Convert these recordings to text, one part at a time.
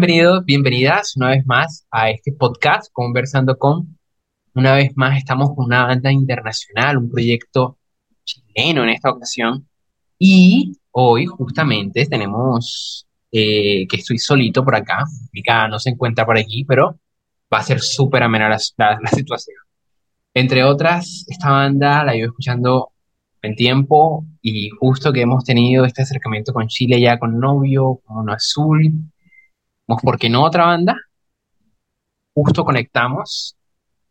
Bienvenidos, bienvenidas una vez más a este podcast Conversando con. Una vez más estamos con una banda internacional, un proyecto chileno en esta ocasión. Y hoy justamente tenemos eh, que estoy solito por acá. Mica no se encuentra por aquí, pero va a ser súper amena la, la- la situación. Entre otras, esta banda la llevo escuchando en tiempo y justo que hemos tenido este acercamiento con Chile ya con Novio, con Mono Azul, como, ¿por qué no otra banda? justo conectamos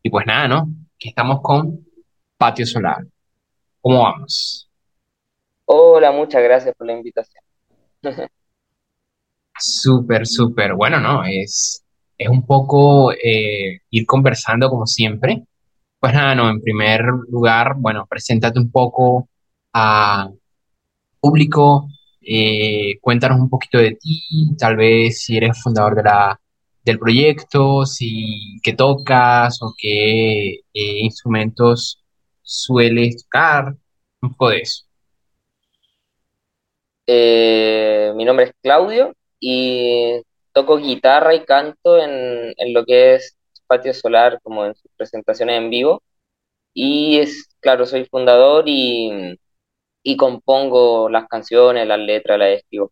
y pues nada, ¿no? Que estamos con Patio Solar. ¿Cómo vamos? Hola, muchas gracias por la invitación. Súper, súper. Bueno, ¿no? Es, es un poco eh, ir conversando como siempre. Pues nada, no, en primer lugar, bueno, preséntate un poco a público, eh, cuéntanos un poquito de ti, tal vez si eres fundador de la, del proyecto, si qué tocas o qué eh, instrumentos sueles tocar, un poco de eso. Eh, mi nombre es Claudio y toco guitarra y canto en, en lo que es Patio Solar, como en sus presentaciones en vivo. Y es, claro, soy fundador y, y compongo las canciones, las letras, las escribo,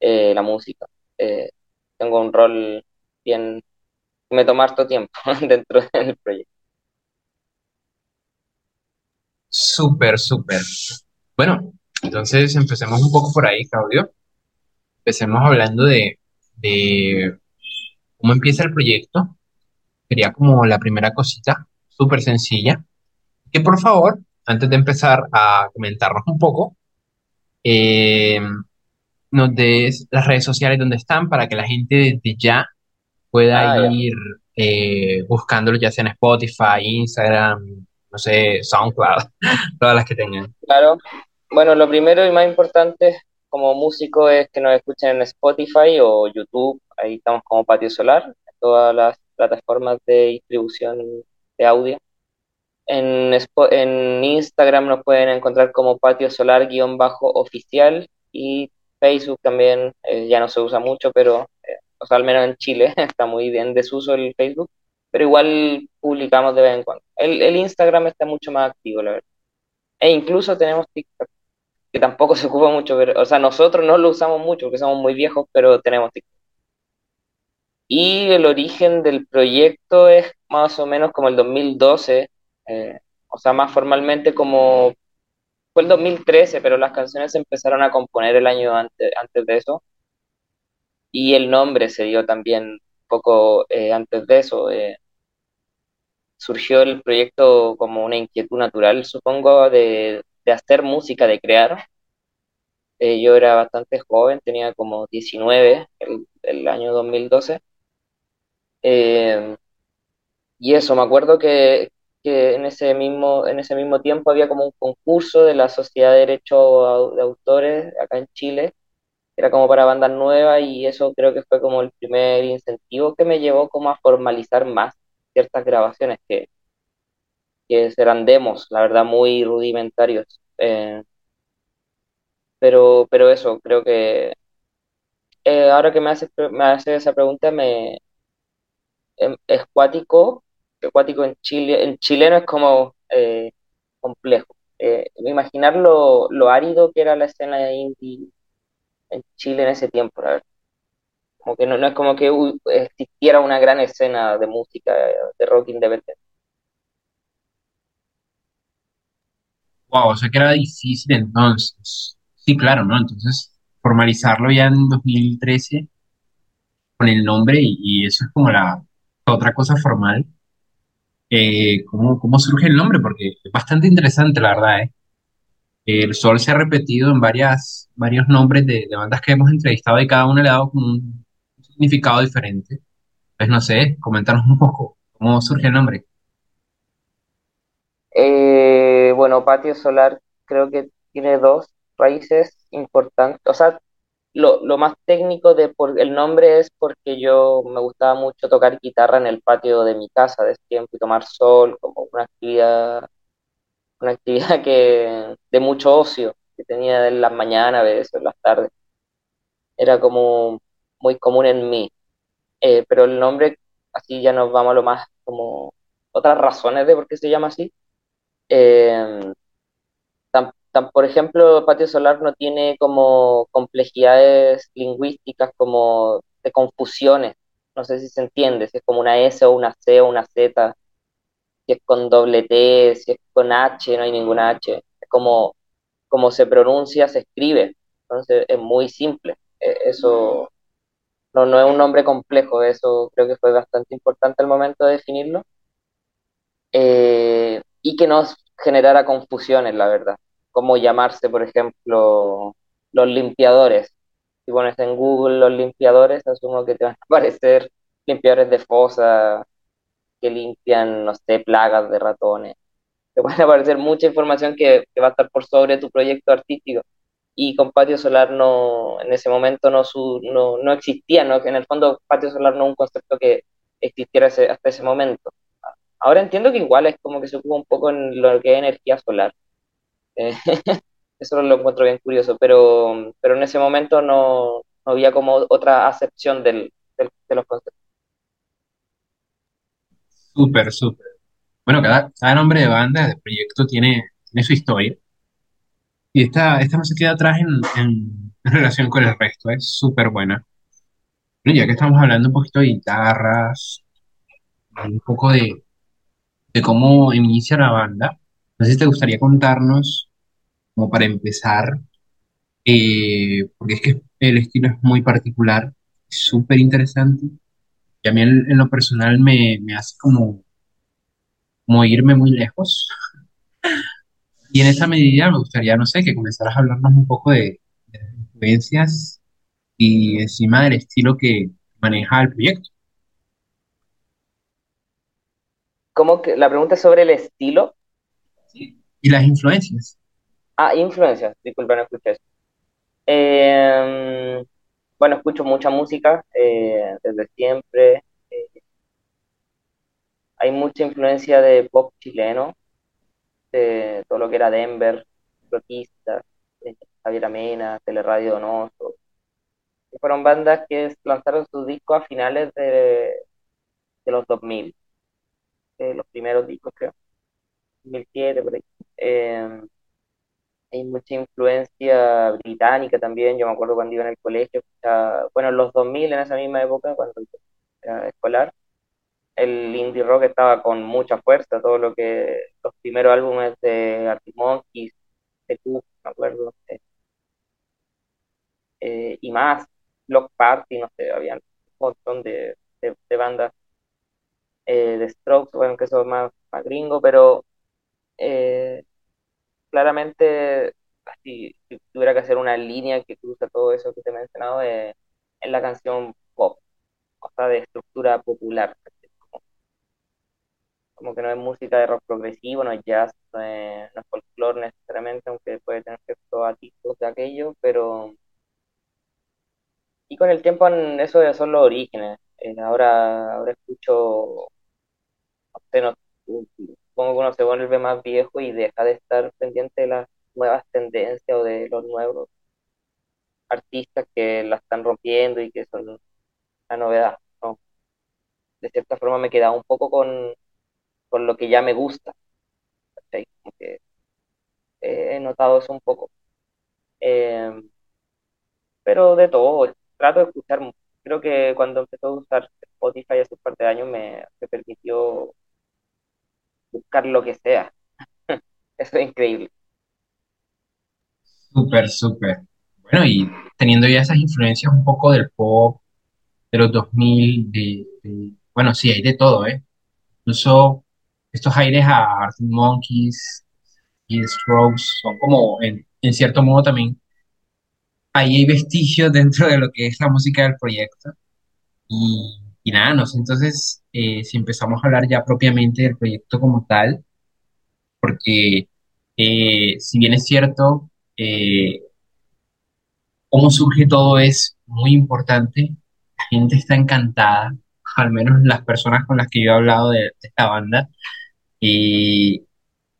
eh, la música. Eh, tengo un rol bien, me toma harto tiempo dentro del proyecto. Súper, súper. Bueno, entonces empecemos un poco por ahí, Claudio. Empecemos hablando de, de cómo empieza el proyecto. Sería como la primera cosita, súper sencilla. Que por favor, antes de empezar a comentarnos un poco, eh, nos des las redes sociales donde están para que la gente desde ya pueda Ah, ir eh, buscándolo ya sea en Spotify, Instagram, no sé, SoundCloud, todas las que tengan. Claro. Bueno, lo primero y más importante como músico es que nos escuchen en Spotify o YouTube. Ahí estamos como Patio Solar, en todas las plataformas de distribución de audio. En, en Instagram nos pueden encontrar como Patio Solar-oficial y Facebook también, eh, ya no se usa mucho, pero, eh, o sea, al menos en Chile está muy bien desuso el Facebook, pero igual publicamos de vez en cuando. El, el Instagram está mucho más activo, la verdad. E incluso tenemos TikTok que tampoco se ocupa mucho, pero, o sea, nosotros no lo usamos mucho porque somos muy viejos, pero tenemos TikTok. Y el origen del proyecto es más o menos como el 2012, eh, o sea, más formalmente como fue el 2013, pero las canciones se empezaron a componer el año antes, antes de eso. Y el nombre se dio también poco eh, antes de eso. eh, surgió el proyecto como una inquietud natural, supongo, de, de hacer música, de crear. Yo era bastante joven, tenía como 19 el, el año 2012. Eh, y eso, me acuerdo que, que en ese mismo, en ese mismo tiempo había como un concurso de la Sociedad de Derecho Au- de Autores acá en Chile, era como para bandas nuevas y eso creo que fue como el primer incentivo que me llevó como a formalizar más ciertas grabaciones que, que eran demos, la verdad muy rudimentarios. Eh, pero, pero eso, creo que eh, ahora que me haces, me haces esa pregunta, me, em- es cuático, que cuático en Chile, en chileno es como eh, complejo. Eh, imaginar lo, lo árido que era la escena indie en Chile en ese tiempo, la verdad. Como que no, no es como que existiera una gran escena de música, de rock independiente. Wow, o sea que era difícil entonces. Sí, claro, ¿no? Entonces, formalizarlo ya en 2013 con el nombre y eso es como la otra cosa formal. Eh, ¿cómo, cómo surge el nombre? Porque es bastante interesante, la verdad, ¿eh? El Sol se ha repetido en varias, varios nombres de, bandas que hemos entrevistado y cada uno le ha dado como un significado diferente. Pues no sé, coméntanos un poco cómo surge el nombre. Eh, bueno, Patio Solar creo que tiene dos raíces importantes. O sea, lo, lo más técnico de por el nombre es porque yo me gustaba mucho tocar guitarra en el patio de mi casa de tiempo y tomar sol como una actividad, una actividad que de mucho ocio que tenía en las mañanas, a veces en las tardes. Era como muy común en mí. Eh, pero el nombre, así ya nos vamos a lo más como otras razones de por qué se llama así. Eh, tan- por ejemplo, Patio Solar no tiene como complejidades lingüísticas como de confusiones. No sé si se entiende, si es como una S o una C o una Z, si es con doble T, si es con H, no hay ninguna H. Es como, como se pronuncia, se escribe. Entonces es muy simple. Eh, Eso no, no es un nombre complejo, eso creo que fue bastante importante al momento de definirlo. Eh, y que nos generara confusiones, la verdad. Cómo llamarse, por ejemplo, los limpiadores. Si pones en Google los limpiadores, asumo que te van a aparecer limpiadores de fosa que limpian, no sé, plagas de ratones. Te van a aparecer mucha información que, va a estar por sobre tu proyecto artístico. Y con patio solar no, en ese momento no, su, no, no existía. En el fondo, patio solar no es un concepto que existiera hasta ese momento. Ahora entiendo que igual es como que se ocupa un poco en lo que es energía solar. Eso lo encuentro bien curioso, pero, pero en ese momento no, no había como otra acepción del, del- de los conceptos. Súper, súper. Bueno, cada, cada nombre de banda, de proyecto tiene, su historia. Y esta, esta no se queda atrás en, en- en relación con el resto, es súper buena. Bueno, ya que estamos hablando un poquito de guitarras, un poco de, de cómo inicia la banda, no sé si te gustaría contarnos, como para empezar, eh, porque es que el estilo es muy particular, súper interesante, y a mí en, en lo personal me, me hace como, como irme muy lejos. Y en esa medida me gustaría, no sé, que comenzaras a hablarnos un poco de, de las influencias y encima del estilo que maneja el proyecto. Como que la pregunta es sobre el estilo. Sí. Y las influencias. Ah, influencias, disculpa, no escuché eso. Eh, bueno, escucho mucha música eh, desde siempre. Eh, hay mucha influencia de pop chileno, de todo lo que era Denver, Protista, eh, Javier Amena, Teleradio Donoso. que fueron bandas que lanzaron sus discos a finales de, de los 2000, eh, los primeros discos creo, 2007 por ahí. Hay mucha influencia británica también, yo me acuerdo cuando iba en el colegio, bueno, en los 2000, en esa misma época, cuando era escolar, el indie rock estaba con mucha fuerza, todo lo que, los primeros álbumes de Arctic Monkeys, de Tool, me acuerdo, eh, eh, y más, Block Party, no sé, había un montón de, de, de bandas eh, de Strokes, bueno, que son más, más gringo, pero eh, claramente, si, tuviera que hacer una línea que cruza todo eso que te he mencionado, eh, es la canción pop, o sea, de estructura popular, como, como que no es música de rock progresivo, no es jazz, no es, no es folclore necesariamente, aunque puede tener ciertos atisbos de aquello, pero... Y con el tiempo en eso son los orígenes. Eh, ahora, ahora escucho nos- supongo que uno se vuelve más viejo y deja de estar pendiente de las nuevas tendencias o de los nuevos artistas que la están rompiendo y que son la novedad, ¿no? De cierta forma me he quedado un poco con, con lo que ya me gusta, que he notado eso un poco. Eh, pero de todo, trato de escuchar, creo que cuando empezó a usar Spotify hace un par de años me, me permitió buscar lo que sea. Eso es increíble. Súper, súper. Bueno, y teniendo ya esas influencias un poco del pop, de los 2000 de, bueno, sí, hay de todo, ¿eh? Incluso estos aires a Arctic Monkeys y Strokes son como, en, en cierto modo también, ahí hay vestigios dentro de lo que es la música del proyecto. Y, entonces, eh, si empezamos a hablar ya propiamente del proyecto como tal, porque eh, si bien es cierto, eh, cómo surge todo es muy importante, la gente está encantada, al menos las personas con las que yo he hablado de, de esta banda, y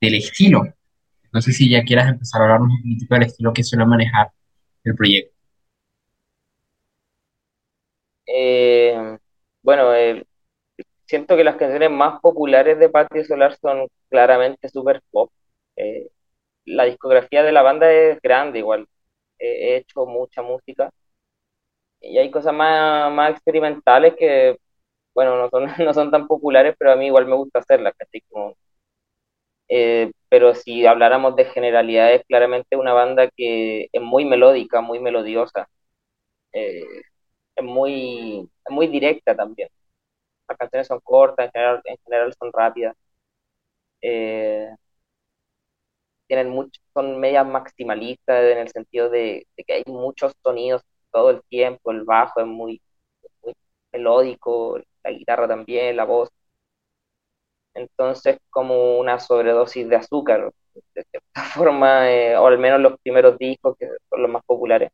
del estilo. No sé si ya quieras empezar a hablarnos un poquito del estilo que suele manejar el proyecto. Eh, bueno, eh, siento que las canciones más populares de Patio Solar son claramente super pop. Eh, la discografía de la banda es grande igual. He hecho mucha música y hay cosas más, más experimentales que, bueno, no son, no son tan populares, pero a mí igual me gusta hacerlas. Como, eh, pero si habláramos de generalidades, claramente una banda que es muy melódica, muy melodiosa, es muy, es muy directa también. Las canciones son cortas, en general, en general son rápidas. Eh, tienen mucho, son medias maximalistas en el sentido de, de que hay muchos sonidos todo el tiempo, el bajo es muy, muy melódico, la guitarra también, la voz. Entonces, como una sobredosis de azúcar, de cierta forma, eh, o al menos los primeros discos, que son los más populares.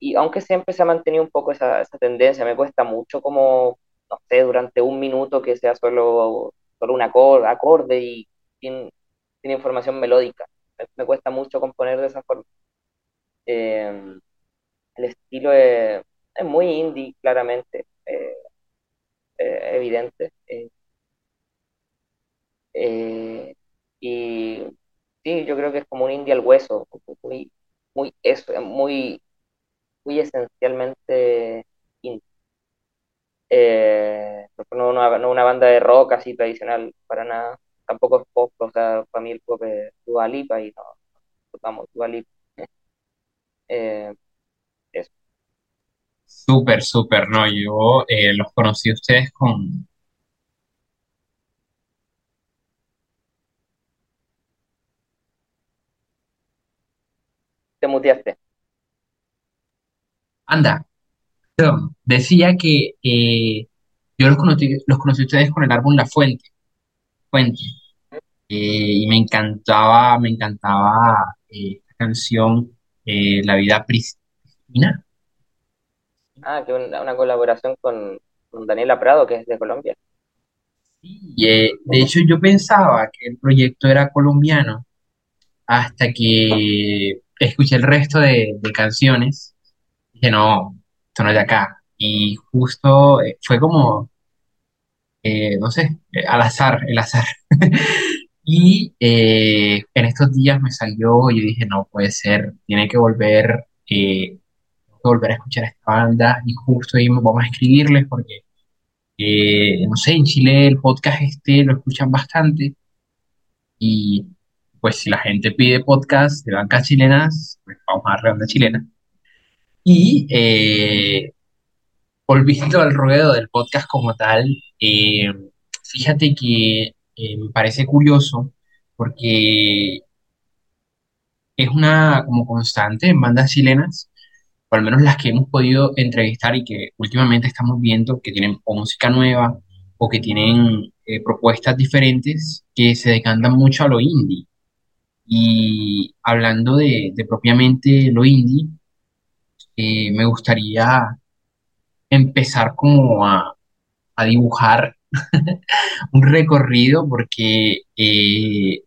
Y aunque siempre se ha mantenido un poco esa, esa tendencia, me cuesta mucho como, no sé, durante un minuto que sea solo, solo un acorde, acorde y sin, sin información melódica. Me, cuesta mucho componer de esa forma. Eh, el estilo es, muy indie, claramente, eh, eh, evidente. eh, y sí, yo creo que es como un indie al hueso, muy, muy eso, muy, muy esencialmente indie. Eh, no una, no una banda de rock así tradicional, para nada. Tampoco es pop, o sea, para mí el pop es Dua Lipa y no, vamos, Dua Lipa. Eh, eso. Súper, súper, no, yo eh, los conocí a ustedes con... Te muteaste. Anda, perdón, decía que eh, yo los conocí, los conocí a ustedes con el álbum La Fuente, Fuente, eh, y me encantaba, me encantaba eh, esta canción, eh, La vida pristina. Ah, que una, una colaboración con, con Daniela Prado, que es de Colombia. Y, eh, de hecho yo pensaba que el proyecto era colombiano hasta que escuché el resto de, de canciones. Dije, no, esto no es de acá. Y justo eh, fue como, eh, no sé, eh, al azar, el azar. Y eh, en estos días me salió y yo dije, no puede ser, tiene que volver, eh, que volver a escuchar a esta banda. Y justo ahí vamos a escribirles porque, no sé, en Chile el podcast este lo escuchan bastante. Y pues si la gente pide podcast de bancas chilenas, pues vamos a darle banda chilena. Y eh, volviendo al ruedo del podcast como tal, eh, fíjate que eh, me parece curioso porque es una como constante en bandas chilenas, o al menos las que hemos podido entrevistar y que últimamente estamos viendo que tienen o música nueva o que tienen eh, propuestas diferentes que se decantan mucho a lo indie. Y hablando de, de propiamente lo indie, me gustaría empezar como a, a dibujar un recorrido porque eh,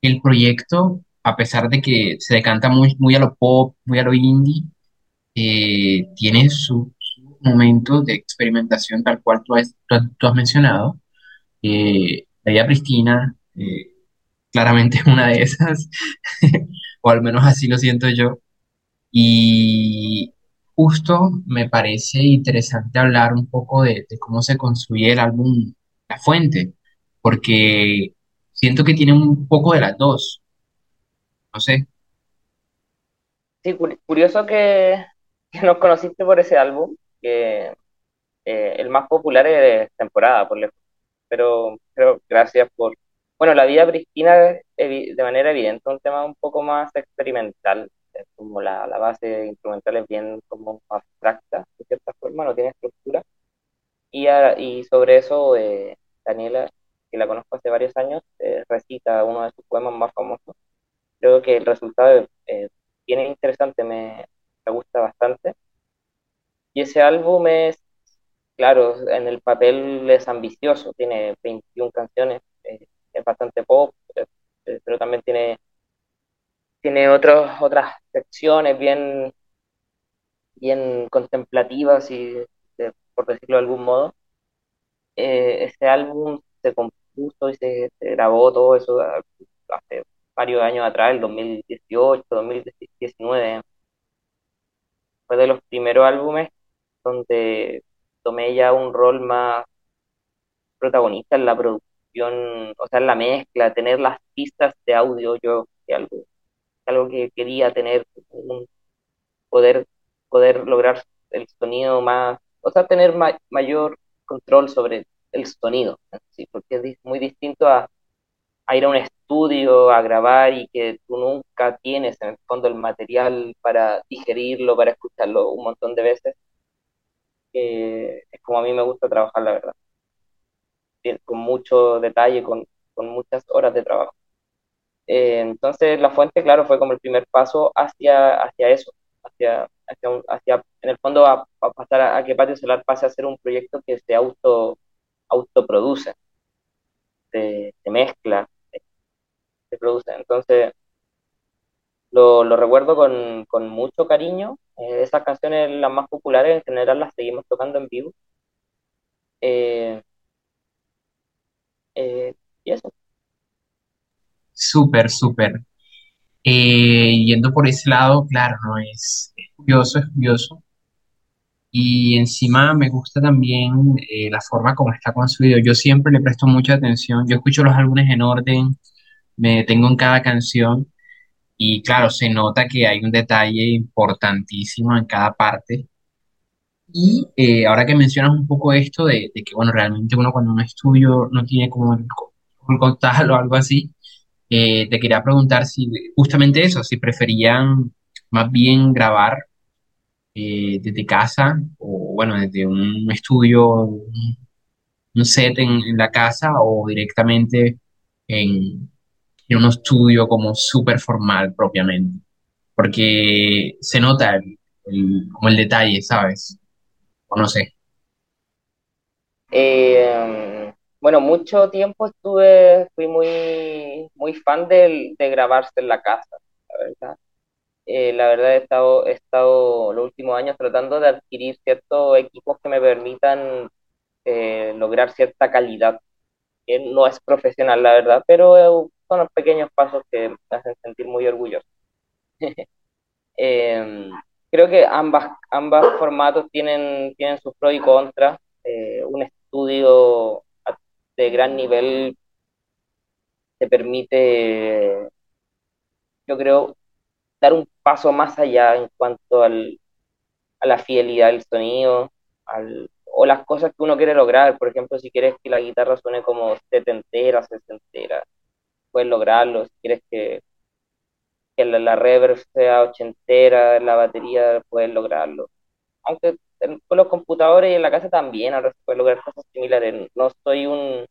el proyecto, a pesar de que se decanta muy, muy a lo pop, muy a lo indie, eh, tiene su- sus momentos de experimentación tal cual tú has, tú has- tú has mencionado. Eh, la vida pristina, eh, claramente es una de esas, o al menos así lo siento yo. Y justo me parece interesante hablar un poco de, cómo se construye el álbum La Fuente, porque siento que tiene un poco de las dos, no sé. Sí, curi- curioso que, nos conociste por ese álbum, que eh, el más popular es Temporada, por lejos. Pero, pero gracias por... Bueno, La vida pristina de manera evidente un tema un poco más experimental, como la, la base instrumental es bien como abstracta, de cierta forma, no tiene estructura. Y, a- y sobre eso, eh, Daniela, que la conozco hace varios años, eh, recita uno de sus poemas más famosos. Creo que el resultado es eh, interesante, me, me gusta bastante. Y ese álbum es, claro, en el papel es ambicioso, tiene 21 canciones, eh, es bastante pop, eh, eh, pero también tiene, tiene otros, otras secciones bien, bien contemplativas y por decirlo de algún modo. Eh, ese álbum se compuso y se, grabó todo eso hace varios años atrás, el 2018, 2019. Fue de los primeros álbumes donde tomé ya un rol más protagonista en la producción, o sea, en la mezcla, tener las pistas de audio, yo que algo, algo que quería tener, poder, poder lograr el sonido más, o sea, tener ma mayor control sobre el sonido, ¿sí? porque es muy distinto a, a ir a un estudio, a grabar y que tú nunca tienes en el fondo el material para digerirlo, para escucharlo un montón de veces. Eh, es como a mí me gusta trabajar, la verdad. Con mucho detalle, con, con muchas horas de trabajo. Eh, entonces, La Fuente, claro, fue como el primer paso hacia, hacia eso, hacia, hacia, un, hacia en el fondo, a, a pasar a, a, que Patio Solar pase a ser un proyecto que se auto autoproduce, se, mezcla, se produce. Entonces, lo, lo recuerdo con, con, mucho cariño. Eh, esas canciones, las más populares, en general las seguimos tocando en vivo. Eh, y eso. Súper, súper. Eh, yendo por ese lado, claro, no es, es curioso, es curioso. Y encima me gusta también eh, la forma como está construido. Yo siempre le presto mucha atención. Yo escucho los álbumes en orden, me detengo en cada canción y claro, se nota que hay un detalle importantísimo en cada parte. Y eh, ahora que mencionas un poco esto de, que, bueno, realmente uno cuando un estudio no tiene como el tal o algo así, eh, te quería preguntar si justamente eso, si preferían más bien grabar eh, desde casa o bueno, desde un estudio, un, set en, en, la casa o directamente en, en un estudio como súper formal propiamente, porque se nota el, el, como el detalle, ¿sabes? O no sé. Eh, bueno, mucho tiempo estuve, fui muy, muy fan de, de grabarse en la casa, la verdad. Eh, la verdad he estado, he estado los últimos años tratando de adquirir ciertos equipos que me permitan eh, lograr cierta calidad, no es profesional, la verdad, pero son los pequeños pasos que me hacen sentir muy orgulloso. eh, creo que ambas, ambas formatos tienen, tienen sus pros y contras. Eh, un estudio de gran nivel te permite, yo creo, dar un paso más allá en cuanto al, a la fidelidad del sonido, al, o las cosas que uno quiere lograr. Por ejemplo, si quieres que la guitarra suene como setentera, sesentera, puedes lograrlo. Si quieres que, que la, la, reverb sea ochentera, la batería, puedes lograrlo. Aunque con los computadores y en la casa también ahora se puede lograr cosas similares. No soy un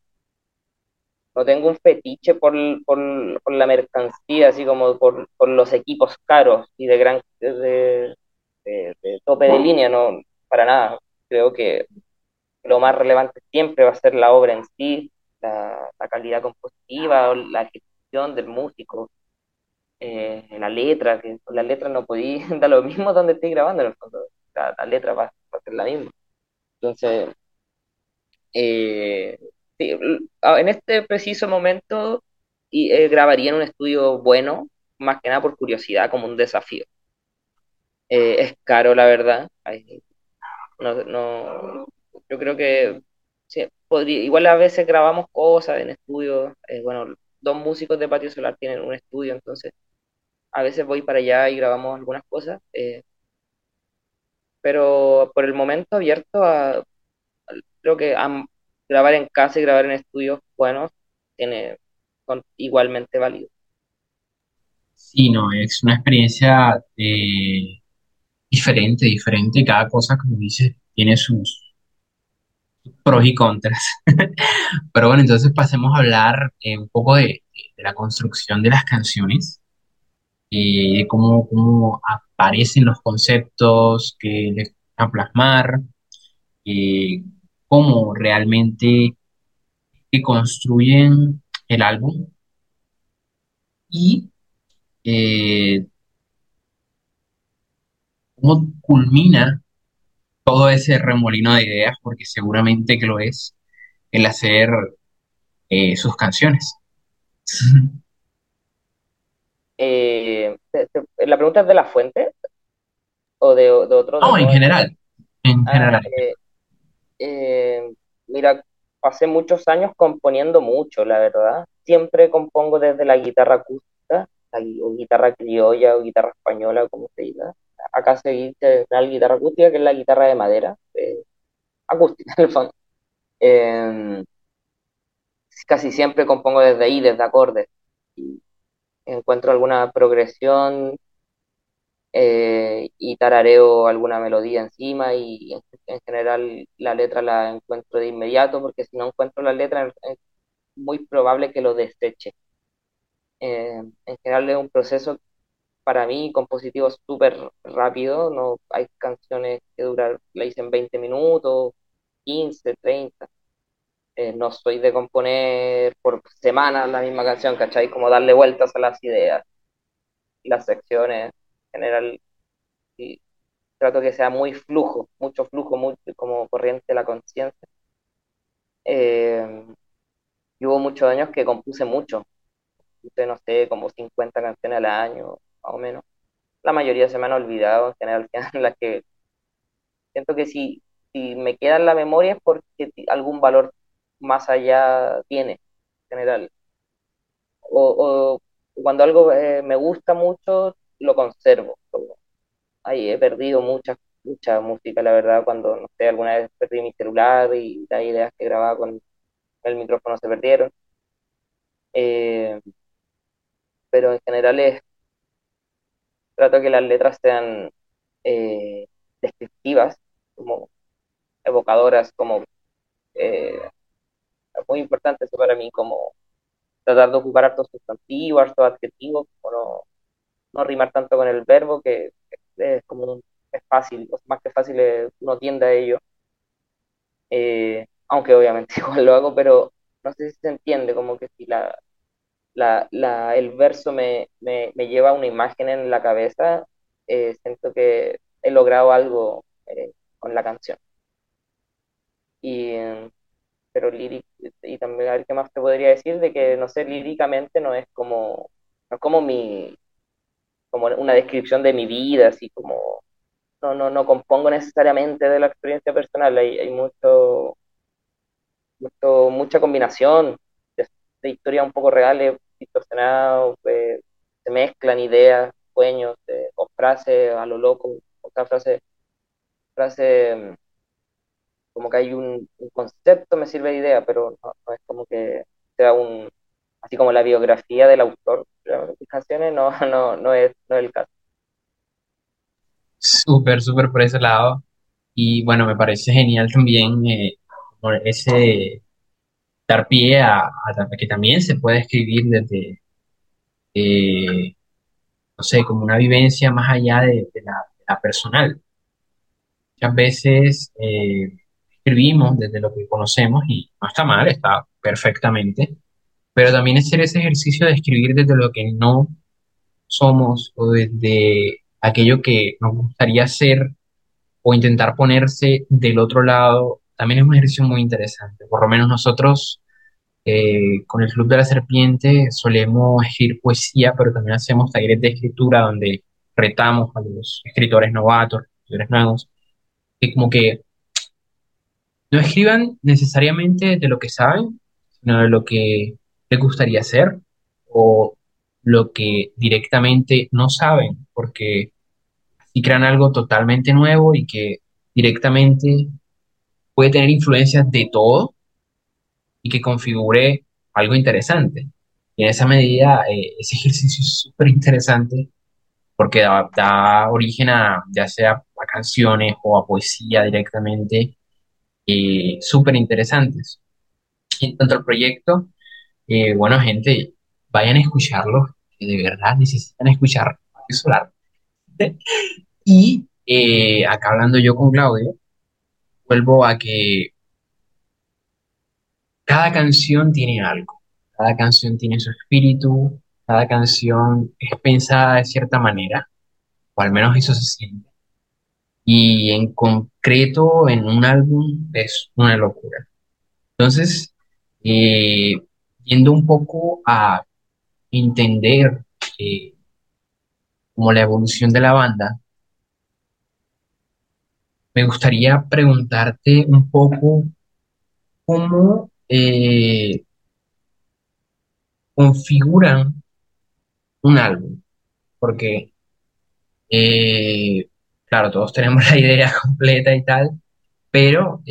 no tengo un fetiche por, por, por la mercancía, así como por, por, los equipos caros y de gran de, de, tope de línea, no, para nada. Creo que lo más relevante siempre va a ser la obra en sí, la, la calidad compositiva, la ejecución del músico, eh, la letra, que con la letra no podía dar lo mismo donde estoy grabando, en el fondo, la, letra va, va, a ser la misma. Entonces, eh, en este preciso momento y, eh, grabaría en un estudio bueno, más que nada por curiosidad, como un desafío. Eh, es caro, la verdad. No, no, yo creo que podría, igual a veces grabamos cosas en estudios. Eh, bueno, dos músicos de Patio Solar tienen un estudio, entonces a veces voy para allá y grabamos algunas cosas. Pero por el momento abierto a, creo que a, grabar en casa y grabar en estudios buenos tiene, son igualmente válidos. Sí, no, es una experiencia eh, diferente, diferente. Cada cosa, como dices, tiene sus pros y contras. Pero bueno, entonces pasemos a hablar eh, un poco de, la construcción de las canciones, eh, de cómo, cómo aparecen los conceptos que les van a plasmar, eh, cómo realmente que construyen el álbum y eh, cómo culmina todo ese remolino de ideas, porque seguramente que lo es, el hacer eh, sus canciones. Eh, ¿la pregunta es de la fuente o de, de otro, de No, en general, en Ah, general. eh, eh, mira, pasé muchos años componiendo mucho, la verdad. Siempre compongo desde la guitarra acústica, o guitarra criolla o guitarra española, como se diga. Acá se dice la guitarra acústica, que es la guitarra de madera, acústica en el fondo. Eh, casi siempre compongo desde ahí, desde acordes. Encuentro alguna progresión eh, y tarareo alguna melodía encima y en, en general la letra la encuentro de inmediato porque si no encuentro la letra es muy probable que lo deseche. Eh, en general es un proceso para mí compositivo súper rápido, no hay canciones que duran, la hice en 20 minutos, 15 30 Eh, no soy de componer por semanas la misma canción, ¿cachai? Como darle vueltas a las ideas las secciones. En general, y trato que sea muy flujo, mucho flujo, mucho, como corriente de la conciencia. Eh, y hubo muchos años que compuse mucho, compuse, no sé, como 50 canciones al año, más o menos. La mayoría se me han olvidado, en general, las que siento que si, si me queda en la memoria es porque algún valor más allá tiene, en general. O, o cuando algo eh, me gusta mucho, lo conservo. Ahí he perdido mucha, mucha música, la verdad, cuando, no sé, alguna vez perdí mi celular y las ideas que grababa con el micrófono se perdieron. Eh, pero en general es, trato que las letras sean eh, descriptivas, como evocadoras, como eh, muy importante eso para mí, como tratar de ocupar hartos sustantivos, hartos adjetivos, como no, no rimar tanto con el verbo, que es como es fácil, más que fácil, uno tiende a ello, eh, aunque obviamente igual lo hago, pero no sé si se entiende, como que si la, la, la, el verso me, me, me lleva una imagen en la cabeza, eh, siento que he logrado algo eh, con la canción. Y, pero líric, y también a ver qué más te podría decir de que, no sé, líricamente no es como, no es como mi, como una descripción de mi vida, así como, no, no, no compongo necesariamente de la experiencia personal, hay, hay mucho, mucho, mucha combinación de, de historias un poco reales, distorsionadas, eh, se mezclan ideas, sueños, eh, o frases a lo loco, otra frase, frase como que hay un, concepto, me sirve de idea, pero no es como que sea un, así como la biografía del autor de mis canciones, no, no, no es, no es el caso. Súper, súper por ese lado. Y bueno, me parece genial también eh, ese dar pie a, que también se puede escribir desde, eh, no sé, como una vivencia más allá de, de la, de la personal. Muchas veces eh, escribimos desde lo que conocemos y no está mal, está perfectamente, pero también hacer ese ejercicio de escribir desde lo que no somos o desde aquello que nos gustaría ser o intentar ponerse del otro lado, también es un ejercicio muy interesante. Por lo menos nosotros eh, con el Club de la Serpiente solemos escribir poesía, pero también hacemos talleres de escritura donde retamos a los escritores novatos, escritores nuevos, que como que no escriban necesariamente de lo que saben, sino de lo que les gustaría hacer o lo que directamente no saben, porque así crean algo totalmente nuevo y que directamente puede tener influencias de todo y que configure algo interesante. Y en esa medida, eh, ese ejercicio es súper interesante porque da, da origen a ya sea a canciones o a poesía directamente, eh, súper interesantes. Y en cuanto al proyecto, eh, bueno, gente, vayan a escucharlo, que de verdad necesitan escuchar Patio Solar. Y eh, acá hablando yo con Claudio, vuelvo a que cada canción tiene algo, cada canción tiene su espíritu, cada canción es pensada de cierta manera, o al menos eso se siente. y en concreto en un álbum es una locura. Entonces, eh, yendo un poco a entender eh, como la evolución de la banda, me gustaría preguntarte un poco cómo eh, configuran un álbum, porque, eh, claro, todos tenemos la idea completa y tal, pero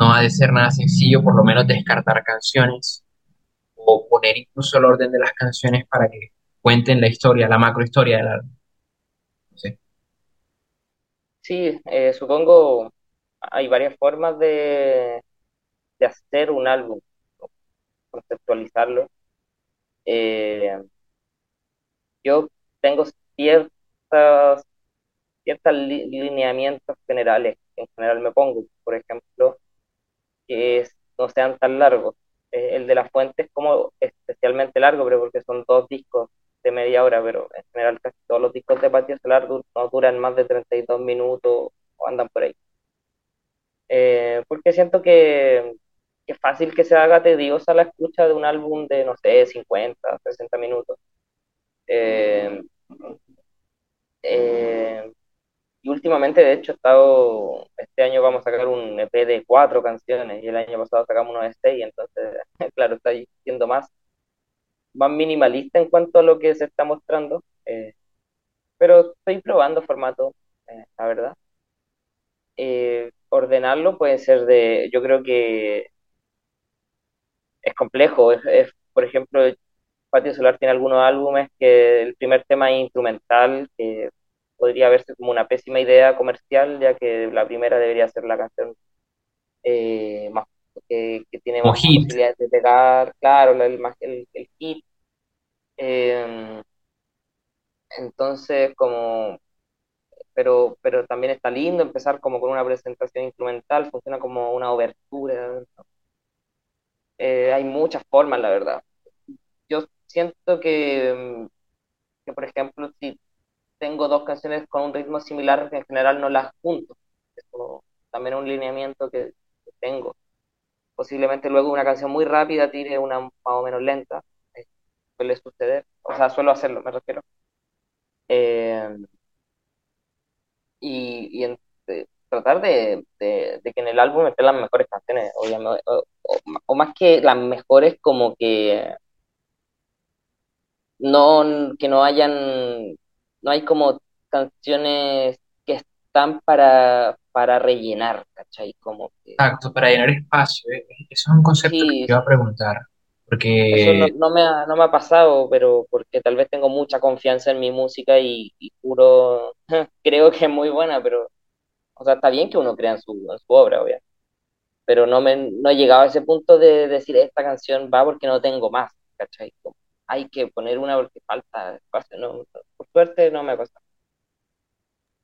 no ha de ser nada sencillo, por lo menos descartar canciones o poner incluso el orden de las canciones para que cuenten la historia, la macrohistoria del álbum. Sí, eh, supongo hay varias formas de, de hacer un álbum, conceptualizarlo. Eh, yo tengo ciertas, ciertos lineamientos generales en general me pongo. Por ejemplo, que es- no sean tan largos. Eh, el de La Fuente es como especialmente largo, pero porque son dos discos de media hora, pero en general casi todos los discos de Patio Solar du- no duran más de 32 minutos o andan por ahí. Eh, porque siento que, que es fácil que se haga tediosa la escucha de un álbum de, no sé, 50 60 minutos. Eh, eh, y últimamente, de hecho, he estado, este año vamos a sacar un EP de cuatro canciones y el año pasado sacamos uno de seis, entonces, claro, está siendo más, más minimalista en cuanto a lo que se está mostrando, eh, pero estoy probando formato, eh, la verdad. Eh, ordenarlo puede ser de, yo creo que es complejo, es, por ejemplo, Patio Solar tiene algunos álbumes que el primer tema es instrumental, podría verse como una pésima idea comercial, ya que la primera debería ser la canción eh, más, que, que tiene más hit, posibilidades de pegar, claro, el, el, el hit. Eh, entonces, como, pero, pero también está lindo empezar como con una presentación instrumental, funciona como una obertura. Eh, hay muchas formas, la verdad. Yo siento que, que, por ejemplo, si tengo dos canciones con un ritmo similar, en general no las junto. Es como también un lineamiento que, que tengo. Posiblemente luego una canción muy rápida tire una más o menos lenta. eh, suele suceder. O sea, suelo hacerlo, me refiero. Eh, y y tratar de, de- que en el álbum estén las mejores canciones, o- o más que las mejores, como que no, que no hayan, no hay como canciones que están para, para rellenar, ¿cachai? Como que, exacto, para llenar espacio. eh, Eso es un concepto que te iba a preguntar, eso no, porque, no me ha, no me ha pasado, pero porque tal vez tengo mucha confianza en mi música y, y juro, creo que es muy buena, pero, o sea, está bien que uno crea en su, en su obra, obviamente, pero no me, no he llegado a ese punto de decir esta canción va porque no tengo más, ¿cachai? Como, hay que poner una porque falta espacio, ¿no? Suerte no me pasado.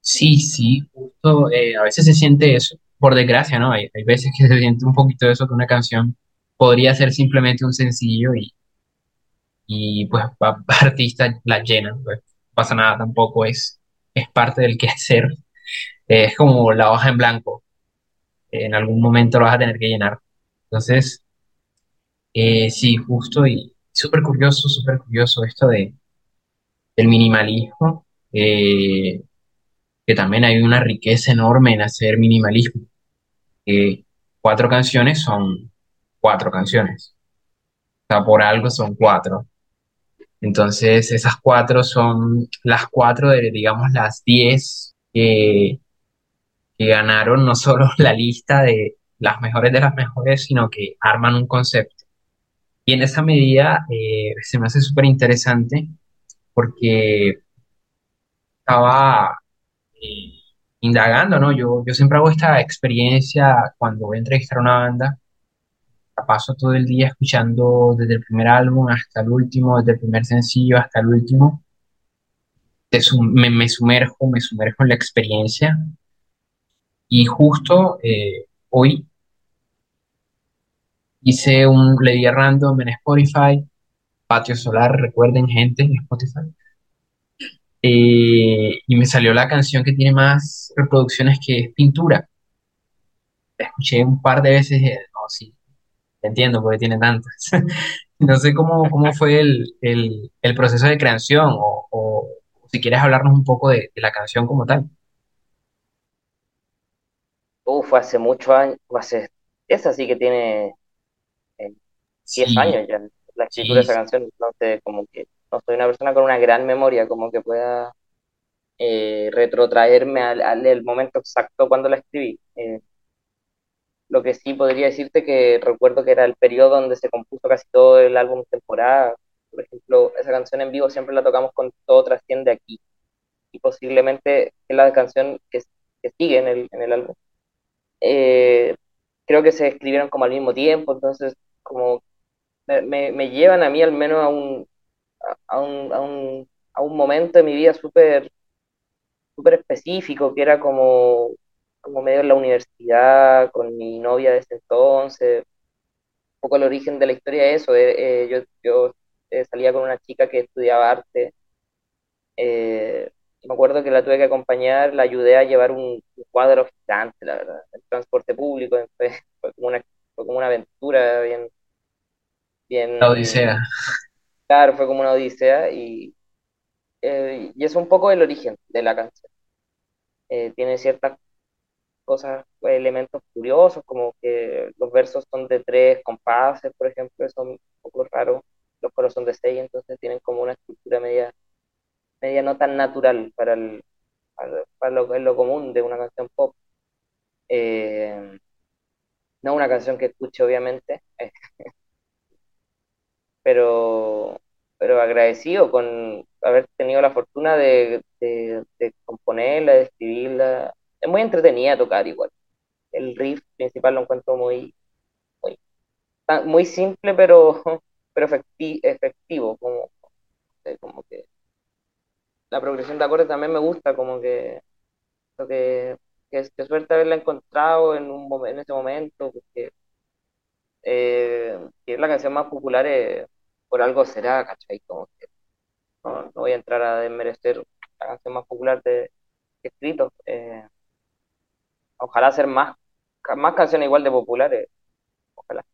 sí, sí, justo, eh, a veces se siente eso, por desgracia, ¿no? Hay, hay veces que se siente un poquito eso, que una canción podría ser simplemente un sencillo y, y pues artistas la llenan, pues no pasa nada tampoco, es, es parte del quehacer, eh, es como la hoja en blanco, eh, en algún momento lo vas a tener que llenar. Entonces, eh, sí, justo y súper curioso, súper curioso esto de, del minimalismo, eh, que también hay una riqueza enorme en hacer minimalismo. Eh, cuatro canciones son cuatro canciones, o sea, por algo son cuatro. Entonces, esas cuatro son las cuatro de, digamos, las diez que, que ganaron no solo la lista de las mejores de las mejores, sino que arman un concepto. Y en esa medida eh, se me hace súper interesante porque estaba eh, indagando, ¿no? Yo, yo siempre hago esta experiencia cuando voy a entrevistar a una banda, la paso todo el día escuchando desde el primer álbum hasta el último, desde el primer sencillo hasta el último, me sumerjo, me sumerjo en la experiencia. Y justo eh, hoy hice un, le di a random en Spotify, Patio Solar, recuerden gente en Spotify, eh, y me salió la canción que tiene más reproducciones que es Pintura. La escuché un par de veces no, sí, entiendo porque tiene tantas. No sé cómo, cómo fue el, el, el proceso de creación o, o si quieres hablarnos un poco de, de la canción como tal. Uf, hace muchos años, hace, esa sí que tiene eh, 10 Sí, años ya, la escritura de esa canción, entonces como que no soy una persona con una gran memoria, como que pueda eh, retrotraerme al, al- el momento exacto cuando la escribí. Eh, lo que sí podría decirte que recuerdo que era el periodo donde se compuso casi todo el álbum temporada. Por ejemplo, esa canción en vivo siempre la tocamos con Todo trasciende aquí y posiblemente es la canción que, que sigue en el, en el álbum. Eh, creo que se escribieron como al mismo tiempo, entonces como me, me- llevan a mí al menos a un, a un, a un, a un momento de mi vida súper súper específico, que era como, como medio en la universidad, con mi novia de ese entonces, un poco el origen de la historia de eso, eh, eh, yo, yo eh, salía con una chica que estudiaba arte, me acuerdo que la tuve que acompañar, la ayudé a llevar un, un cuadro gigante, la verdad, el transporte público, fue, fue como una, fue como una aventura bien, la bien, Odisea. claro, fue como una odisea, y, eh, y es un poco el origen de la canción. Eh, tiene ciertas cosas, pues, elementos curiosos, como que los versos son de tres compases, por ejemplo, es un poco raro. Los coros son de seis, entonces tienen como una estructura media, media no tan natural para, el, para, para lo, en lo común de una canción pop. Eh, no una canción que escuche, obviamente, pero, pero agradecido con haber tenido la fortuna de, de, componerla, de escribirla. Es muy entretenida tocar igual. El riff principal lo encuentro muy, muy muy simple, pero, pero efecti- efectivo, como, eh, como que la progresión de acordes también me gusta, como que, lo que, que, que suerte haberla encontrado en, un, en ese momento, porque eh, si es la canción más popular, eh, por algo será, ¿cachai? No, no voy a entrar a desmerecer la canción más popular de que he escrito. eh, ojalá hacer más, más canciones igual de populares, ojalá.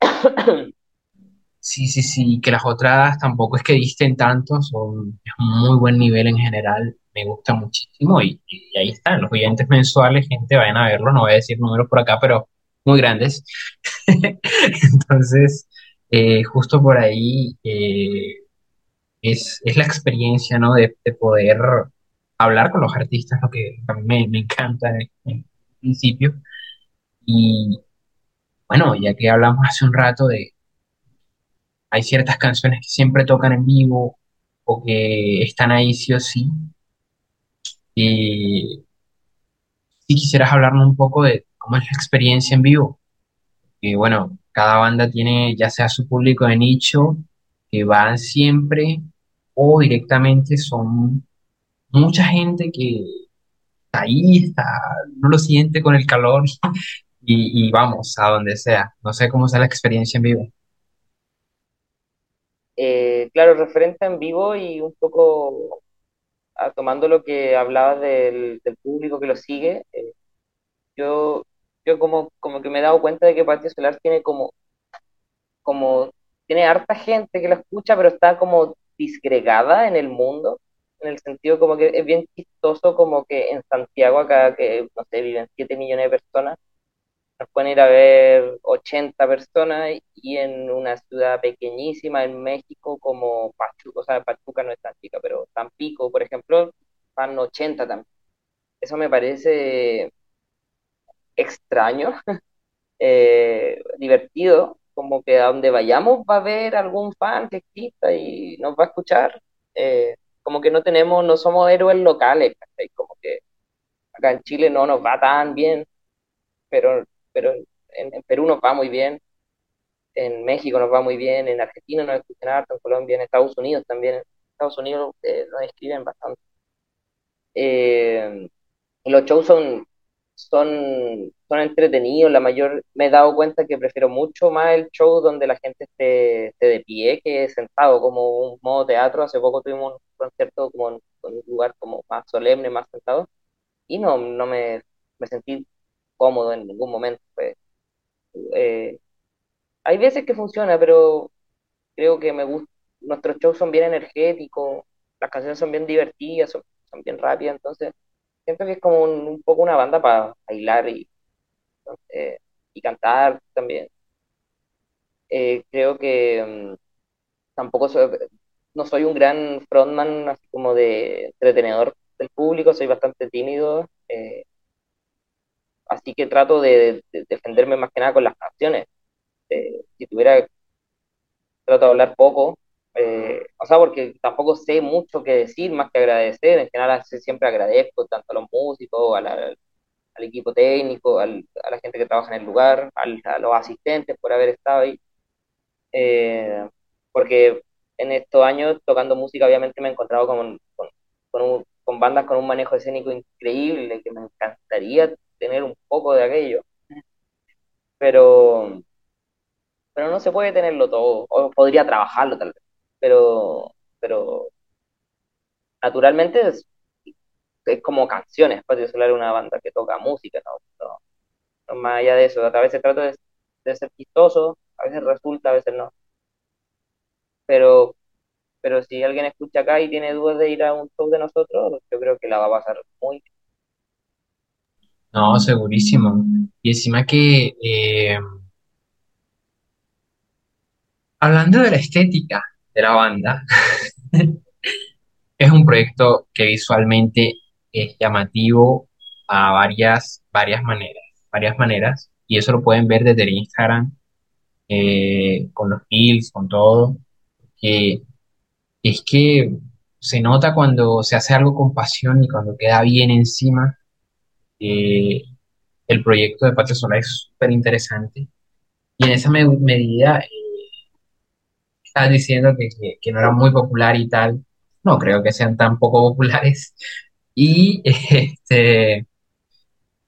Sí, sí, sí, que las otras tampoco es que disten tanto, son es un muy buen nivel en general, me gusta muchísimo y, y ahí están, los oyentes mensuales, gente, vayan a verlo, no voy a decir números por acá, pero muy grandes. Entonces, eh, justo por ahí eh, es, es la experiencia, ¿no? De, de poder hablar con los artistas, lo que a mí me, encanta en, en principio. Y bueno, ya que hablamos hace un rato de hay ciertas canciones que siempre tocan en vivo o que están ahí sí o sí. Y si quisieras hablarnos un poco de cómo es la experiencia en vivo, que bueno, cada banda tiene ya sea su público de nicho, que van siempre, o directamente son mucha gente que está ahí, está, no lo siente con el calor y, vamos a donde sea. No sé cómo sea la experiencia en vivo. Eh, claro, referente en vivo y un poco ah, tomando lo que hablabas del, del público que lo sigue, eh, yo, yo como, como que me he dado cuenta de que Patio Solar tiene como, como, tiene harta gente que la escucha, pero está como disgregada en el mundo, en el sentido como que es bien chistoso como que en Santiago acá, que no sé, viven 7 millones de personas, nos pueden ir a ver 80 personas y en una ciudad pequeñísima en México como Pachuca, o sea, Pachuca no es tan chica, pero Tampico, por ejemplo, van 80 también. Eso me parece extraño, eh, divertido, como que a donde vayamos va a haber algún fan que exista y nos va a escuchar. Eh, como que no tenemos, no somos héroes locales, ¿cachai? Como que acá en Chile no nos va tan bien, pero, pero en, Perú nos va muy bien, en México nos va muy bien, en Argentina nos escuchan harto, en Colombia, en Estados Unidos también. En Estados Unidos eh, nos escriben bastante. Los shows son son, son entretenidos, la mayor, me he dado cuenta que prefiero mucho más el show donde la gente esté, esté de pie que sentado, como un modo teatro, hace poco tuvimos un concierto como en, un lugar como más solemne, más sentado, y no, no me, me sentí cómodo en ningún momento, pues. Eh, hay veces que funciona, pero creo que me gusta, nuestros shows son bien energéticos, las canciones son bien divertidas, son, son bien rápidas, entonces siento que es como un, poco una banda para bailar y, y cantar también. Eh, creo que mm, tampoco soy, no soy un gran frontman así como de entretenedor del público, soy bastante tímido, eh, así que trato de, de defenderme más que nada con las canciones. Eh, si tuviera trato de hablar poco, eh, o sea, porque tampoco sé mucho que decir más que agradecer, en general siempre agradezco tanto a los músicos, al equipo técnico, al- a la gente que trabaja en el lugar, a los asistentes por haber estado ahí, Eh, porque en estos años tocando música obviamente me he encontrado con, con, con un- con bandas con un manejo escénico increíble, que me encantaría tener un poco de aquello, pero pero no se puede tenerlo todo, o podría trabajarlo tal vez, pero, pero naturalmente es, como canciones, Patio Solar es una banda que toca música, ¿no? No, más allá de eso, a veces trato de, de ser chistoso, a veces resulta, a veces no, pero, pero si alguien escucha acá y tiene dudas de ir a un show de nosotros, yo creo que la va a pasar muy bien. No, segurísimo. Y encima que, eh, hablando de la estética de la banda, es un proyecto que visualmente es llamativo a varias, varias maneras, varias maneras, y eso lo pueden ver desde el Instagram, eh, con los reels, con todo, que es que se nota cuando se hace algo con pasión y cuando queda bien encima. eh, el proyecto de Patio Solar es súper interesante. Y en esa me- medida, eh, estás diciendo que, que- no era muy popular y tal. No creo que sean tan poco populares. Y este,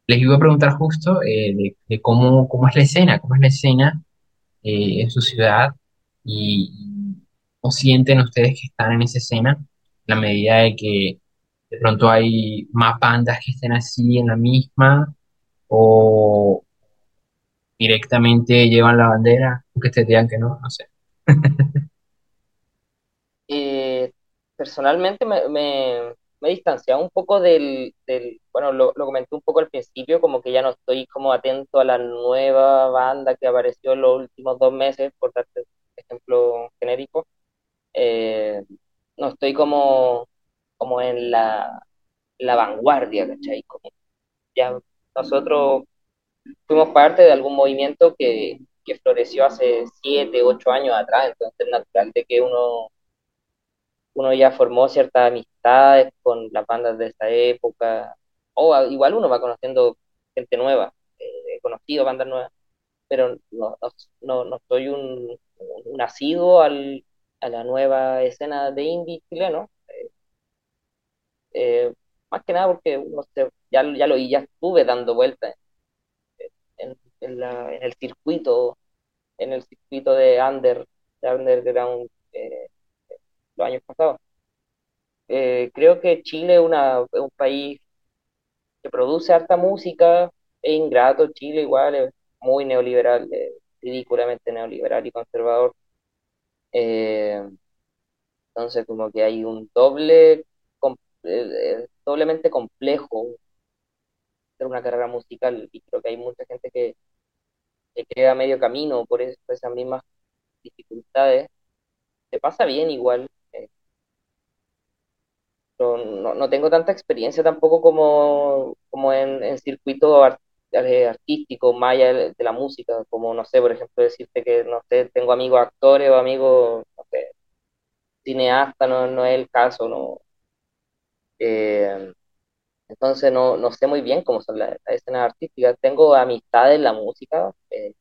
les iba a preguntar justo eh, de, cómo, cómo es la escena, cómo es la escena eh, en su ciudad y cómo sienten ustedes que están en esa escena, en la medida de que de pronto hay más bandas que estén así en la misma o directamente llevan la bandera, aunque ustedes digan que no, no sé. Eh, personalmente me, me, me he distanciado un poco del, del bueno, lo, lo comenté un poco al principio, como que ya no estoy como atento a la nueva banda que apareció en los últimos dos meses, por darte ejemplo genérico. Eh, no estoy como, como en la, la vanguardia, ¿cachai? Como ya nosotros fuimos parte de algún movimiento que, que floreció hace siete, ocho años atrás, entonces es natural de que uno uno ya formó ciertas amistades con las bandas de esa época, o a- igual uno va conociendo gente nueva, eh, he conocido bandas nuevas, pero no, no, no, soy un, un asiduo al, a la nueva escena de indie chileno, eh, más que nada porque uno se- ya, ya lo ya estuve dando vueltas en, la, en el circuito, en el circuito de under, de underground eh, los años pasados. Eh, creo que Chile es una, es un país que produce harta música, es ingrato, Chile igual es muy neoliberal, eh, ridículamente neoliberal y conservador. Eh, entonces como que hay un doble, doblemente complejo hacer una carrera musical y creo que hay mucha gente que, que queda medio camino por, es- por esas mismas dificultades. Se pasa bien igual, eh, no, no tengo tanta experiencia tampoco como, como en, en circuito eh, artístico, de, de la música, como, no sé, por ejemplo, decirte que, no sé, tengo amigos actores o amigos, no sé, cineastas, no, no es el caso, no. Eh, entonces no, no sé muy bien cómo son las, escenas artísticas. Tengo amistades en la música eh,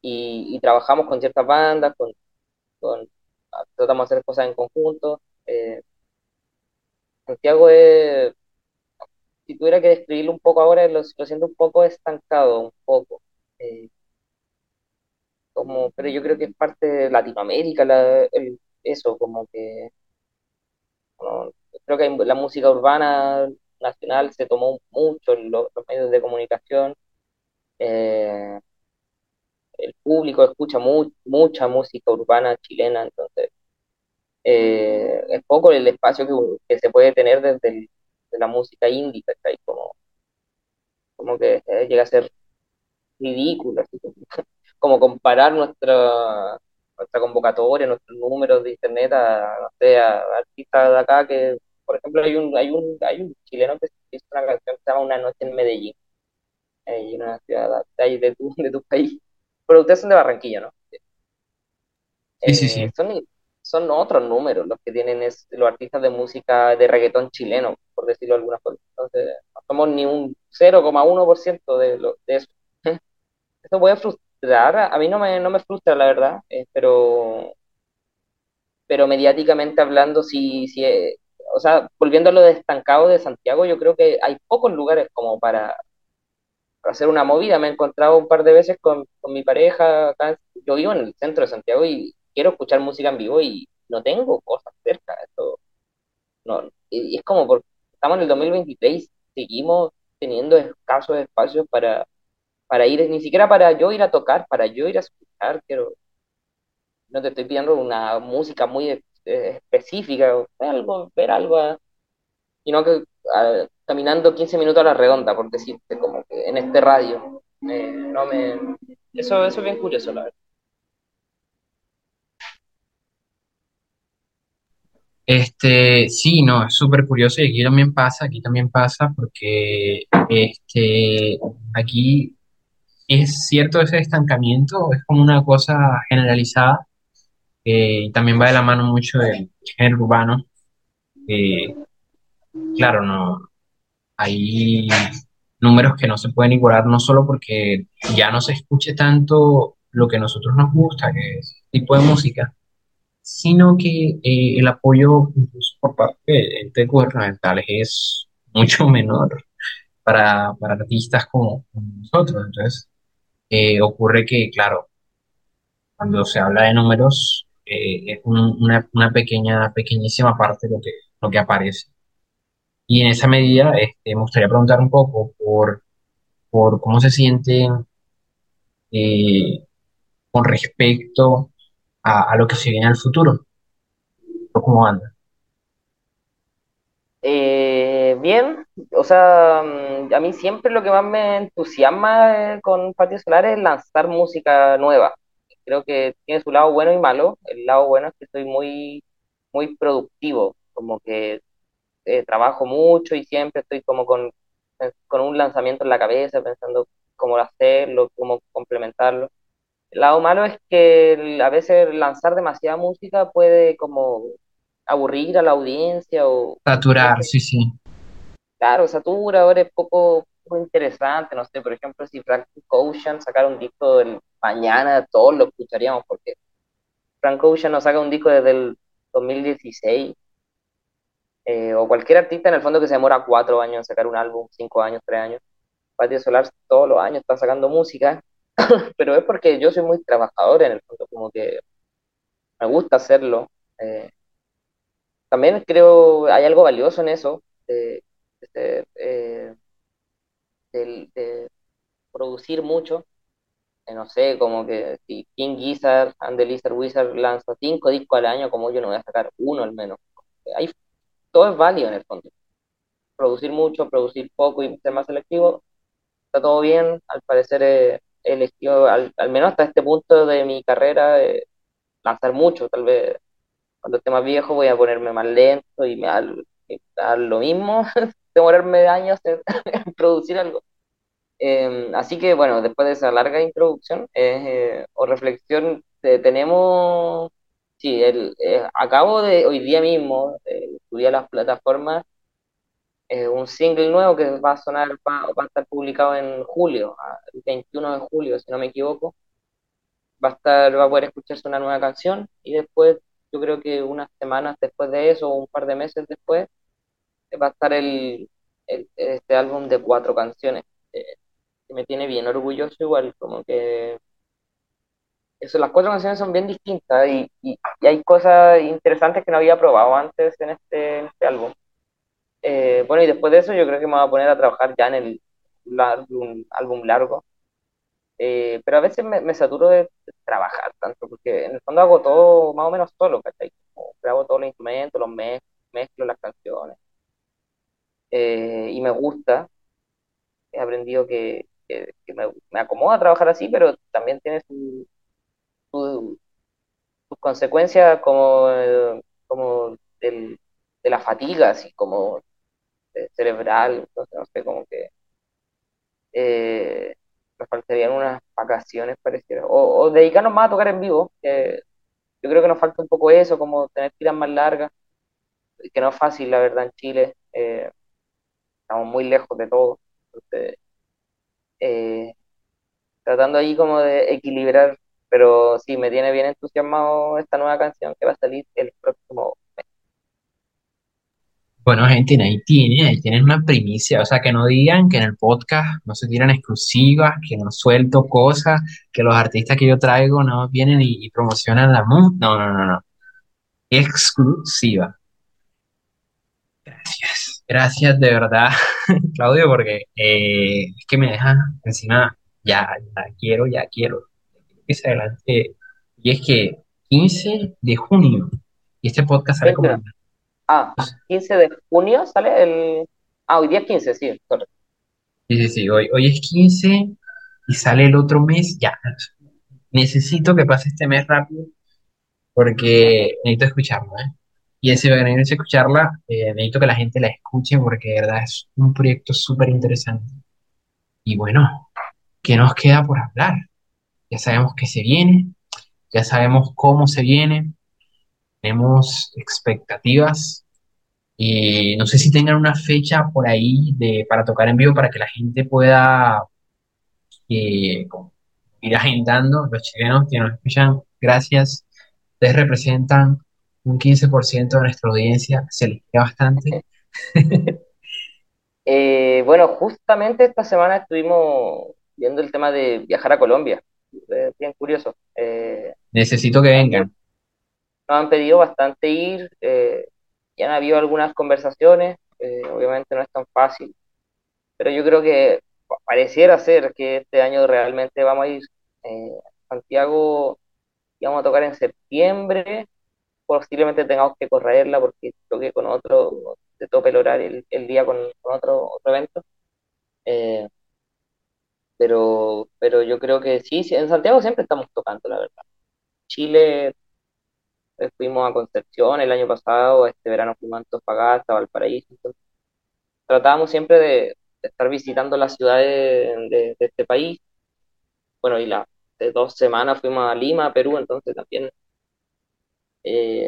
y, y trabajamos con ciertas bandas, con, tratamos de hacer cosas en conjunto. Eh, Santiago es si tuviera que describirlo un poco ahora, lo, siento un poco estancado, un poco. Eh, como, pero yo creo que es parte de Latinoamérica, la- eso, como que bueno, creo que la música urbana nacional se tomó mucho en los, medios de comunicación. eh, el público escucha mu- mucha música urbana chilena, entonces eh, es poco el espacio que, se puede tener desde la música indie, ¿cachai? Como, como que eh, llega a ser ridículo, así como, como comparar nuestra, nuestra convocatoria, nuestros números de internet a, no a artistas de acá que, por ejemplo, hay un, hay un, hay un chileno que hizo una canción que se llama Una noche en Medellín, en una ciudad de, tu, de tu país, pero ustedes son de Barranquilla, ¿no? Sí, sí, Eh, son, son otros números los que tienen es, los artistas de música de reggaetón chileno, por decirlo de alguna forma. Entonces, no somos ni un 0,1% de, lo, de eso. Eso puede frustrar, a mí no me, no me frustra, la verdad, eh, pero, pero mediáticamente hablando, sí, sí, eh, o sea, volviendo a lo de estancado de Santiago, yo creo que hay pocos lugares como para, hacer una movida. Me he encontrado un par de veces con, mi pareja, acá, yo vivo en el centro de Santiago y quiero escuchar música en vivo y no tengo cosas cerca. Esto, no, y es como porque estamos en el 2023, seguimos teniendo escasos espacios para para ir, ni siquiera para yo ir a tocar, para yo ir a escuchar, quiero, no te estoy pidiendo una música muy eh, específica, o algo, ver algo, ah, y no que caminando 15 minutos a la redonda, por decirte, como que en este radio. Eh, no me, eso, eso es bien curioso, la verdad. Este, sí, no, es súper curioso y aquí también pasa, aquí también pasa porque este, aquí es cierto ese estancamiento, es como una cosa generalizada eh, también va de la mano mucho del género urbano. claro, no, hay números que no se pueden igualar no solo porque ya no se escuche tanto lo que a nosotros nos gusta, que es este tipo de música, sino que eh, el apoyo incluso por parte de entes gubernamentales es mucho menor para, artistas como, como nosotros. Entonces, eh, ocurre que, claro, cuando se habla de números, eh, es un- una, pequeña, pequeñísima parte lo que, lo que aparece. Y en esa medida, este, me gustaría preguntar un poco por, por cómo se sienten eh, con respecto a, a lo que se viene al futuro, cómo anda. Eh, bien, o sea, mm, a mí siempre lo que más me entusiasma eh, con Patio Solar es lanzar música nueva. Creo que tiene su lado bueno y malo. El lado bueno es que soy muy, muy productivo, como que eh, trabajo mucho y siempre estoy como con, con un lanzamiento en la cabeza, pensando cómo hacerlo, cómo complementarlo. El lado malo es que a veces lanzar demasiada música puede como aburrir a la audiencia o Saturar, sí, sí. Claro, Satura ahora es poco, poco interesante, no sé, por ejemplo, si Frank Ocean sacara un disco mañana, todos lo escucharíamos, porque Frank Ocean no saca un disco desde el 2016, eh, o cualquier artista en el fondo que se demora cuatro años en sacar un álbum, cinco años, tres años. Patio Solar todos los años está sacando música, pero es porque yo soy muy trabajador en el fondo, como que me gusta hacerlo. eh, también creo hay algo valioso en eso, de, de, eh, del- de producir mucho. Eh, no sé, como que si King Gizzard and the Lizard Wizard lanza cinco discos al año, como yo no voy a sacar uno al menos. Todo es válido en el fondo. Producir mucho, producir poco y ser más selectivo, está todo bien. Al parecer he he elegido, al, al menos hasta este punto de mi carrera, eh, lanzar mucho. Tal vez cuando esté más viejo voy a ponerme más lento y me da lo mismo, demorarme años en en producir algo. Eh, así que bueno, después de esa larga introducción eh, o reflexión, tenemos, sí, el, eh, acabo de hoy día mismo eh, subí las plataformas un single nuevo que va a sonar, va, va a estar publicado en julio, ah, el 21 de julio, si no me equivoco. Va a estar, va a poder escucharse una nueva canción y después, yo creo que unas semanas después de eso, o un par de meses después, va a estar el, este álbum de cuatro canciones, eh, que me tiene bien orgulloso igual, como que eso, las cuatro canciones son bien distintas y, y- hay cosas interesantes que no había probado antes en este, este álbum. Eh, bueno, y después de eso yo creo que me voy a poner a trabajar ya en el álbum, largo. Eh, pero a veces me, me saturo de, trabajar tanto, porque en el fondo hago todo más o menos solo, ¿cachai? Como grabo todos los instrumentos, los mez- mezclo las canciones. Eh, y me gusta, he aprendido que, me, me acomoda trabajar así, pero también tiene su, su- sus consecuencias como, como del- de la fatiga, así como cerebral, entonces no sé, como que eh, me faltarían unas vacaciones pareciera, o, o dedicarnos más a tocar en vivo, que yo creo que nos falta un poco eso, como tener tiras más largas, que no es fácil, la verdad, en Chile, eh, estamos muy lejos de todo, entonces, eh, tratando ahí como de equilibrar, pero sí, me tiene bien entusiasmado esta nueva canción que va a salir el próximo mes. Bueno, gente, ahí tiene, ahí tienen una primicia, o sea, que no digan que en el podcast no se tiran exclusivas, que no suelto cosas, que los artistas que yo traigo no vienen y, promocionan la música. No, no, no, no. Exclusiva. Gracias, gracias de verdad, Claudio, porque eh, es que me deja encima, ya, ya quiero, ya quiero se adelante. Y es que 15 de junio, y este podcast sale como... 20, ah, 15 de junio sale el... Ah, hoy día es 15, sí, correcto. Sí, sí, sí, hoy, hoy es 15 y sale el otro mes, ya. Necesito que pase este mes rápido porque necesito escucharlo, ¿eh? Y ese necesito escucharla, eh, necesito que la gente la escuche porque de verdad es un proyecto súper interesante. Y bueno, ¿qué nos queda por hablar? Ya sabemos que se viene, ya sabemos cómo se viene, tenemos expectativas y no sé si tengan una fecha por ahí de, para tocar en vivo para que la gente pueda eh, ir agendando. Los chilenos que nos escuchan, gracias. Ustedes representan un 15% de nuestra audiencia, se les queda bastante. Eh, bueno, justamente esta semana estuvimos viendo el tema de viajar a Colombia. Es bien curioso. Eh, Necesito que vengan. nos han pedido bastante ir, eh, ya han habido algunas conversaciones, eh, obviamente no es tan fácil, pero yo creo que pa- pareciera ser que este año realmente vamos a ir. Eh, a Santiago y vamos a tocar en septiembre, posiblemente tengamos que correrla porque toqué con otro, de tope el horario el, el día con, con otro, otro evento. Eh, pero, pero yo creo que sí, en Santiago siempre estamos tocando, la verdad. Chile, eh, fuimos a Concepción el año pasado, este verano fuimos a Antofagasta, Valparaíso, entonces tratábamos siempre de, estar visitando las ciudades de, este país. Bueno, y la, de dos semanas fuimos a Lima, Perú, entonces también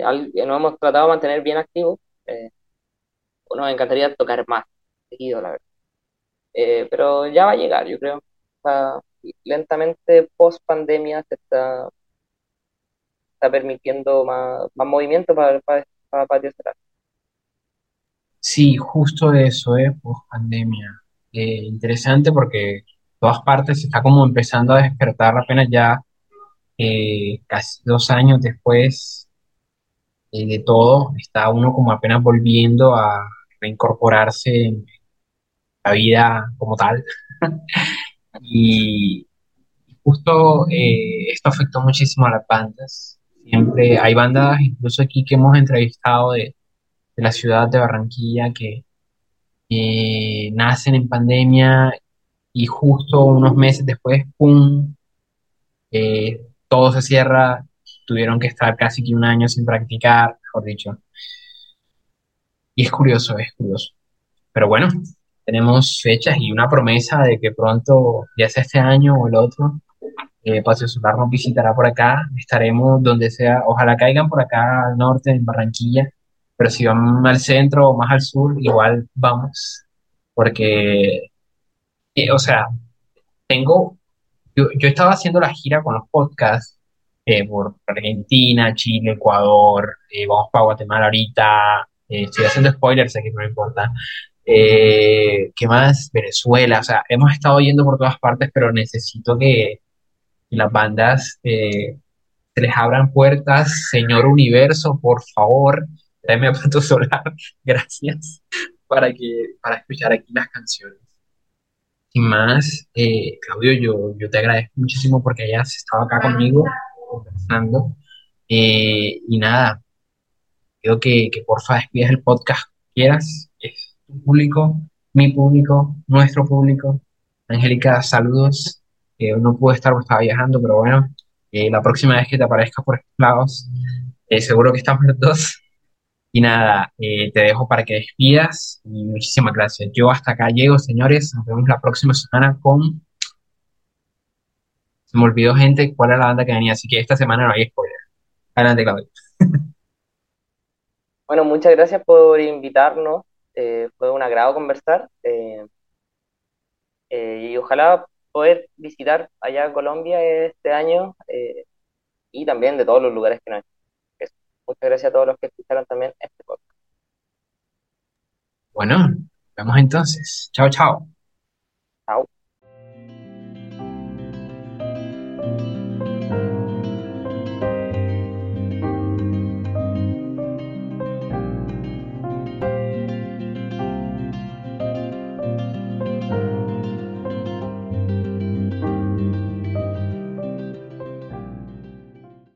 al- nos hemos tratado de mantener bien activos. Eh, nos encantaría tocar más seguido, la verdad. Eh, pero ya va a llegar, yo creo. Está- lentamente, post pandemia, se está, está permitiendo más, más movimiento para, para, para Patio Cerrado. Sí, justo eso, ¿eh? Post pandemia. Eh, interesante porque todas partes se está como empezando a despertar apenas ya eh, casi dos años después eh, de todo, está uno como apenas volviendo a reincorporarse en la vida como tal. Y justo eh, esto afectó muchísimo a las bandas. Siempre hay bandas, incluso aquí que hemos entrevistado de, de la ciudad de Barranquilla, que nacen en pandemia y justo unos meses después, ¡pum!, eh, todo se cierra, tuvieron que estar casi que un año sin practicar, mejor dicho. Y es curioso, es curioso. Pero bueno, tenemos fechas y una promesa de que pronto, ya sea este año o el otro, eh, Paseo Solar nos visitará por acá, estaremos donde sea, ojalá caigan por acá al norte, en Barranquilla, pero si van al centro o más al sur, igual vamos, porque, eh, o sea, tengo, yo, yo estaba haciendo la gira con los podcasts eh, por Argentina, Chile, Ecuador, eh, vamos para Guatemala ahorita, eh, estoy haciendo spoilers, que no me importa, Eh, ¿qué más? Venezuela, o sea, hemos estado yendo por todas partes, pero necesito que las bandas eh, se les abran puertas. Señor Universo, por favor, tráeme a Pato Solar, gracias, para que, para escuchar aquí las canciones. Sin más, eh, Claudio, yo, yo te agradezco muchísimo porque hayas estado acá conmigo conversando. Eh, y nada, pido que, que porfa despidas el podcast quieras. Es tu público, mi público, nuestro público. Angélica, saludos. No pude estar porque estaba viajando, pero bueno, eh, la próxima vez que te aparezca por estos lados, eh, seguro que estamos los dos. Y nada, eh, te dejo para que despidas y muchísimas gracias. Yo hasta acá llego, señores. Nos vemos la próxima semana con... Se me olvidó, gente, cuál era la banda que venía, así que esta semana no hay spoiler. Adelante, Claudio. Bueno, muchas gracias por invitarnos. eh, fue un agrado conversar eh, eh, y ojalá poder visitar allá Colombia este año y también de todos los lugares que nos Eso. Muchas gracias a todos los que escucharon también este podcast. Bueno, vemos entonces. Chao, chao.